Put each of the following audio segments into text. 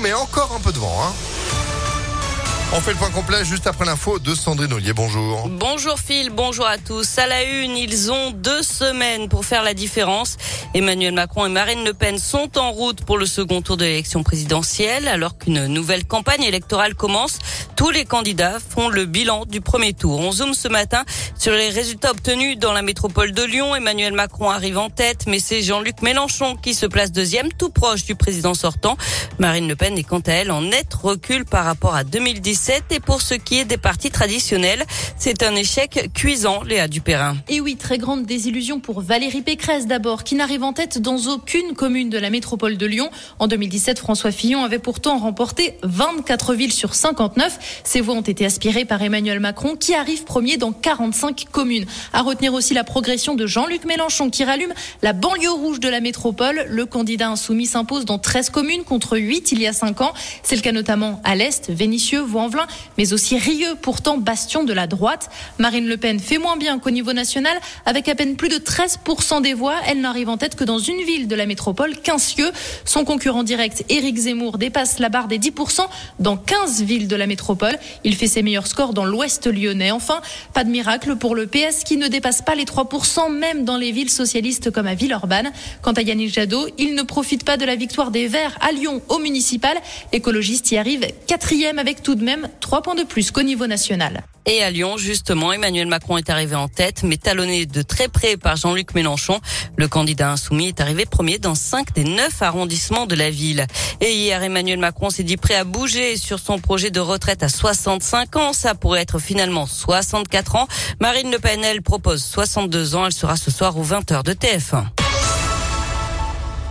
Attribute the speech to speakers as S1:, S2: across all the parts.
S1: mais encore un peu de vent. Hein. On fait le point complet juste après l'info de Sandrine Ollier. Bonjour.
S2: Bonjour Phil, bonjour à tous. À la une, ils ont deux semaines pour faire la différence. Emmanuel Macron et Marine Le Pen sont en route pour le second tour de l'élection présidentielle. Alors qu'une nouvelle campagne électorale commence, tous les candidats font le bilan du premier tour. On zoome ce matin sur les résultats obtenus dans la métropole de Lyon. Emmanuel Macron arrive en tête, mais c'est Jean-Luc Mélenchon qui se place deuxième, tout proche du président sortant. Marine Le Pen est quant à elle en net recul par rapport à 2010 et pour ce qui est des partis traditionnels, c'est un échec cuisant, Léa Dupérin.
S3: Et oui, très grande désillusion pour Valérie Pécresse d'abord, qui n'arrive en tête dans aucune commune de la métropole de Lyon. En 2017, François Fillon avait pourtant remporté 24 villes sur 59. Ces voix ont été aspirées par Emmanuel Macron, qui arrive premier dans 45 communes. À retenir aussi la progression de Jean-Luc Mélenchon, qui rallume la banlieue rouge de la métropole. Le candidat insoumis s'impose dans 13 communes contre 8 il y a 5 ans. C'est le cas notamment à l'Est, Vénissieux, Vaux mais aussi Rieux, pourtant bastion de la droite. Marine Le Pen fait moins bien qu'au niveau national, avec à peine plus de 13% des voix. Elle n'arrive en tête que dans une ville de la métropole, Quincieux. Son concurrent direct, Éric Zemmour, dépasse la barre des 10% dans 15 villes de la métropole. Il fait ses meilleurs scores dans l'ouest lyonnais. Enfin, pas de miracle pour le PS qui ne dépasse pas les 3%, même dans les villes socialistes comme à Villeurbanne. Quant à Yannick Jadot, il ne profite pas de la victoire des Verts à Lyon au municipal. L'écologiste y arrive quatrième avec tout de même trois points de plus qu'au niveau national.
S2: Et à Lyon, justement, Emmanuel Macron est arrivé en tête, mais talonné de très près par Jean-Luc Mélenchon. Le candidat insoumis est arrivé premier dans cinq des neuf arrondissements de la ville. Et hier, Emmanuel Macron s'est dit prêt à bouger sur son projet de retraite à 65 ans. Ça pourrait être finalement 64 ans. Marine Le Pen, elle, propose 62 ans. Elle sera ce soir aux 20h de TF1.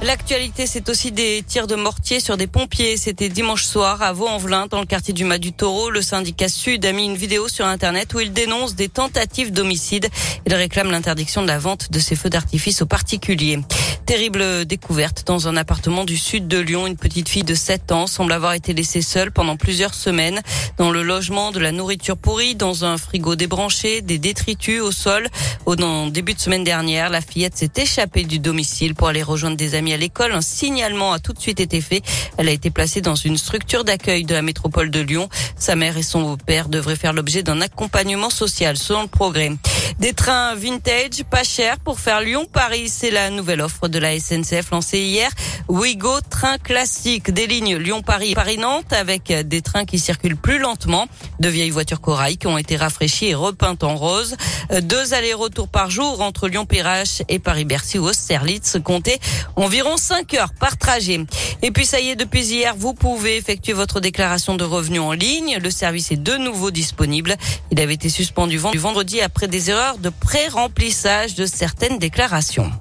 S2: L'actualité, c'est aussi des tirs de mortier sur des pompiers. C'était dimanche soir à Vaux-en-Velin, dans le quartier du Mas du Taureau. Le syndicat Sud a mis une vidéo sur Internet où il dénonce des tentatives d'homicide. Il réclame l'interdiction de la vente de ces feux d'artifice aux particuliers. Terrible découverte dans un appartement du sud de Lyon. Une petite fille de 7 ans semble avoir été laissée seule pendant plusieurs semaines dans le logement de la nourriture pourrie, dans un frigo débranché, des détritus au sol. Au début de semaine dernière, la fillette s'est échappée du domicile pour aller rejoindre des amis à l'école. Un signalement a tout de suite été fait. Elle a été placée dans une structure d'accueil de la métropole de Lyon. Sa mère et son père devraient faire l'objet d'un accompagnement social selon le progrès. Des trains vintage pas chers pour faire Lyon-Paris. C'est la nouvelle offre de la SNCF lancée hier. Ouigo, train classique des lignes Lyon-Paris, Paris-Nantes avec des trains qui circulent plus lentement. De vieilles voitures corail qui ont été rafraîchies et repeintes en rose. Deux allers-retours par jour entre Lyon-Perrache et Paris-Bercy ou Austerlitz. Comptez environ 5 heures par trajet. Et puis ça y est, depuis hier, vous pouvez effectuer votre déclaration de revenus en ligne. Le service est de nouveau disponible. Il avait été suspendu vendredi après des erreurs de pré-remplissage de certaines déclarations.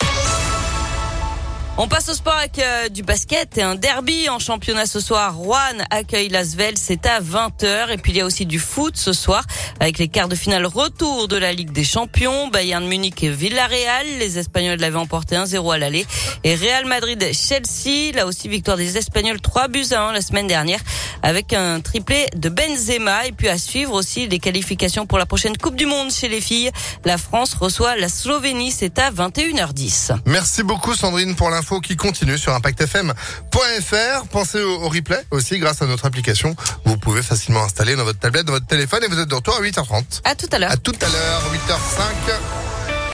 S2: On passe au sport avec euh, du basket et un derby en championnat ce soir. Rouen accueille Lasvel, c'est à 20h. Et puis il y a aussi du foot ce soir avec les quarts de finale retour de la Ligue des Champions. Bayern Munich et Villarreal. Les Espagnols l'avaient emporté 1-0 à l'aller. Et Real Madrid-Chelsea. Là aussi victoire des Espagnols 3 buts à 1 la semaine dernière avec un triplé de Benzema. Et puis à suivre aussi les qualifications pour la prochaine Coupe du Monde chez les filles. La France reçoit la Slovénie, c'est à 21h10.
S1: Merci beaucoup Sandrine pour qui continue sur impactfm.fr. Pensez au, replay aussi grâce à notre application. Vous pouvez facilement installer dans votre tablette, dans votre téléphone et vous êtes de retour à 8h30.
S2: À tout à l'heure.
S1: À tout à l'heure, 8h05.